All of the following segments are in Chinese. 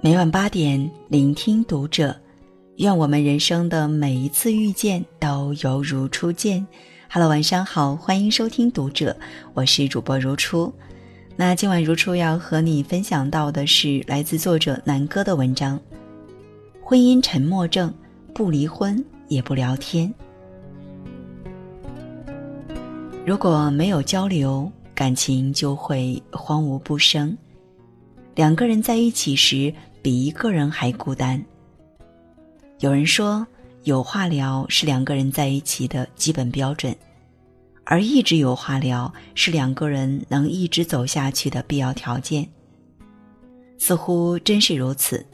每晚八点，聆听读者。愿我们人生的每一次遇见都犹如初见。Hello，晚上好，欢迎收听读者，我是主播如初。那今晚如初要和你分享到的是来自作者南哥的文章：婚姻沉默症，不离婚也不聊天。如果没有交流，感情就会荒芜不生。两个人在一起时。比一个人还孤单。有人说，有话聊是两个人在一起的基本标准，而一直有话聊是两个人能一直走下去的必要条件。似乎真是如此。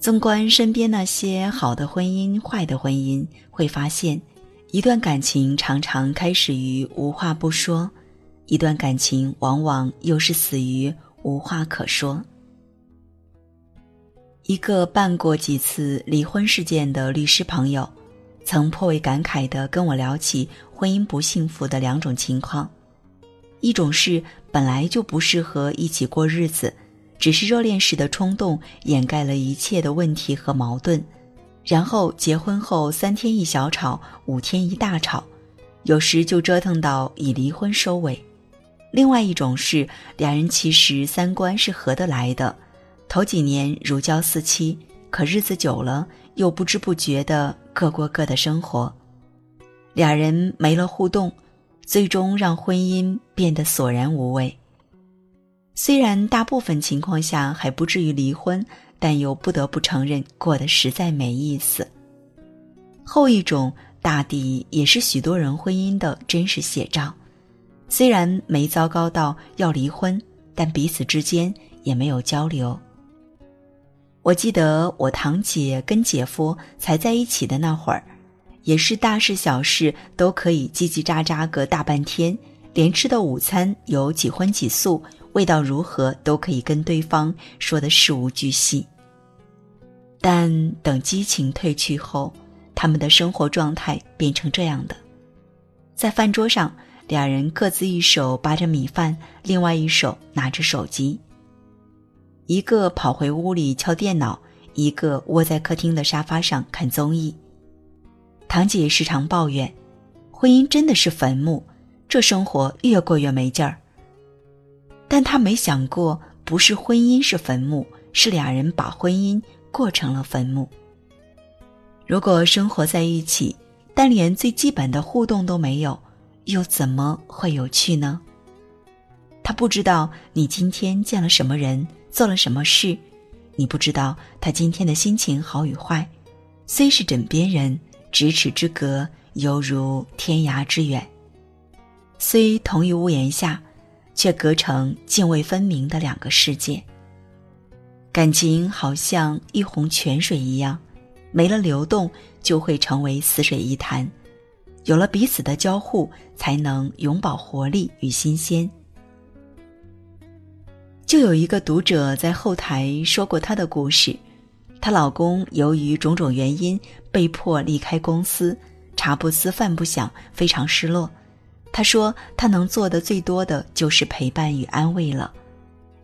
纵观身边那些好的婚姻、坏的婚姻，会发现，一段感情常常开始于无话不说，一段感情往往又是死于无话可说。一个办过几次离婚事件的律师朋友，曾颇为感慨地跟我聊起婚姻不幸福的两种情况：一种是本来就不适合一起过日子，只是热恋时的冲动掩盖了一切的问题和矛盾，然后结婚后三天一小吵，五天一大吵，有时就折腾到以离婚收尾；另外一种是两人其实三观是合得来的。头几年如胶似漆，可日子久了又不知不觉的各过各的生活，俩人没了互动，最终让婚姻变得索然无味。虽然大部分情况下还不至于离婚，但又不得不承认过得实在没意思。后一种大抵也是许多人婚姻的真实写照，虽然没糟糕到要离婚，但彼此之间也没有交流。我记得我堂姐跟姐夫才在一起的那会儿，也是大事小事都可以叽叽喳喳个大半天，连吃的午餐有几荤几素，味道如何都可以跟对方说的事无巨细。但等激情褪去后，他们的生活状态变成这样的：在饭桌上，俩人各自一手扒着米饭，另外一手拿着手机。一个跑回屋里敲电脑，一个窝在客厅的沙发上看综艺。堂姐时常抱怨，婚姻真的是坟墓，这生活越过越没劲儿。但她没想过，不是婚姻是坟墓，是俩人把婚姻过成了坟墓。如果生活在一起，但连最基本的互动都没有，又怎么会有趣呢？他不知道你今天见了什么人。做了什么事，你不知道他今天的心情好与坏。虽是枕边人，咫尺之隔犹如天涯之远。虽同一屋檐下，却隔成泾渭分明的两个世界。感情好像一泓泉水一样，没了流动就会成为死水一潭。有了彼此的交互，才能永葆活力与新鲜。就有一个读者在后台说过她的故事，她老公由于种种原因被迫离开公司，茶不思饭不想，非常失落。她说她能做的最多的就是陪伴与安慰了。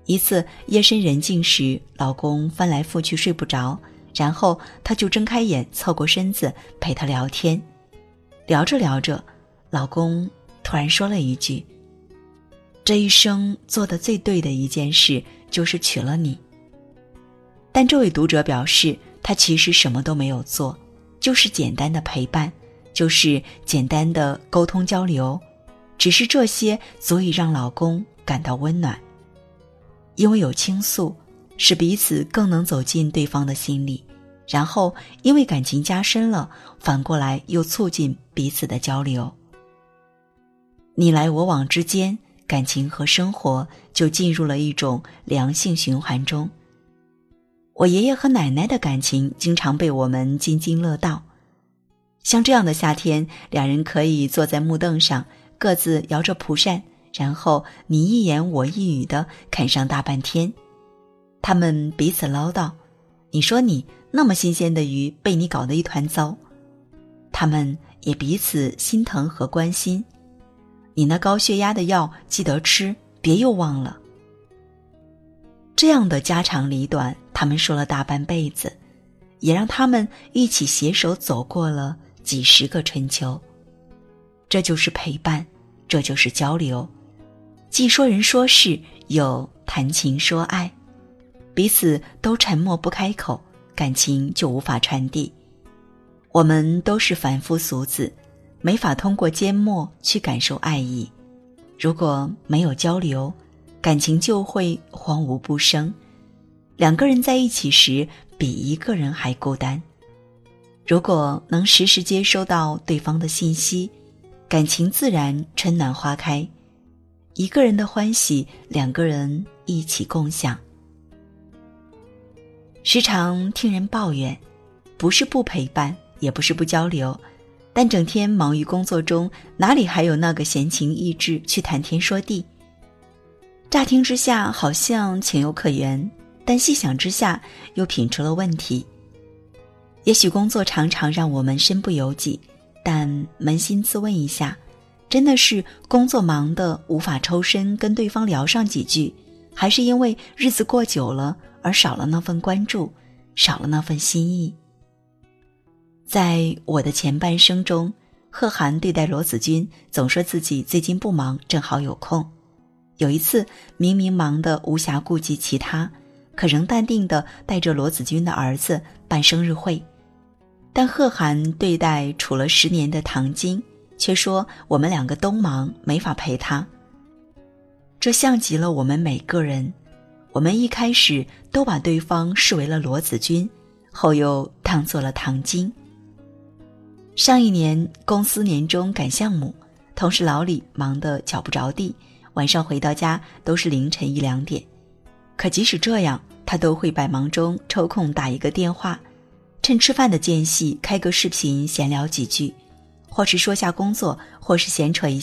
一次夜深人静时，老公翻来覆去睡不着，然后她就睁开眼，凑过身子陪他聊天。聊着聊着，老公突然说了一句。这一生做的最对的一件事就是娶了你。但这位读者表示，他其实什么都没有做，就是简单的陪伴，就是简单的沟通交流，只是这些足以让老公感到温暖。因为有倾诉，使彼此更能走进对方的心里，然后因为感情加深了，反过来又促进彼此的交流。你来我往之间。感情和生活就进入了一种良性循环中。我爷爷和奶奶的感情经常被我们津津乐道。像这样的夏天，两人可以坐在木凳上，各自摇着蒲扇，然后你一言我一语的啃上大半天。他们彼此唠叨：“你说你那么新鲜的鱼被你搞得一团糟。”他们也彼此心疼和关心。你那高血压的药记得吃，别又忘了。”这样的家长里短，他们说了大半辈子，也让他们一起携手走过了几十个春秋。这就是陪伴，这就是交流，既说人说事，又谈情说爱，彼此都沉默不开口，感情就无法传递。我们都是凡夫俗子，没法通过缄默去感受爱意。如果没有交流，感情就会荒芜不生，两个人在一起时比一个人还孤单。如果能时时接收到对方的信息，感情自然春暖花开。一个人的欢喜，两个人一起共享。时常听人抱怨，不是不陪伴，也不是不交流，但整天忙于工作中，哪里还有那个闲情逸致去谈天说地？乍听之下好像情有可原，但细想之下又品出了问题。也许工作常常让我们身不由己，但扪心自问一下，真的是工作忙得无法抽身跟对方聊上几句，还是因为日子过久了而少了那份关注，少了那份心意？在我的前半生中，贺涵对待罗子君总说自己最近不忙，正好有空。有一次，明明忙得无暇顾及其他，可仍淡定地带着罗子君的儿子办生日会。但贺涵对待处了十年的唐晶，却说我们两个都忙，没法陪他。这像极了我们每个人，我们一开始都把对方视为了罗子君，后又当做了唐晶。上一年公司年终赶项目，同事老李忙得脚不着地。晚上回到家都是凌晨一两点，可即使这样，他都会百忙中抽空打一个电话，趁吃饭的间隙开个视频闲聊几句，或是说下工作，或是闲扯一。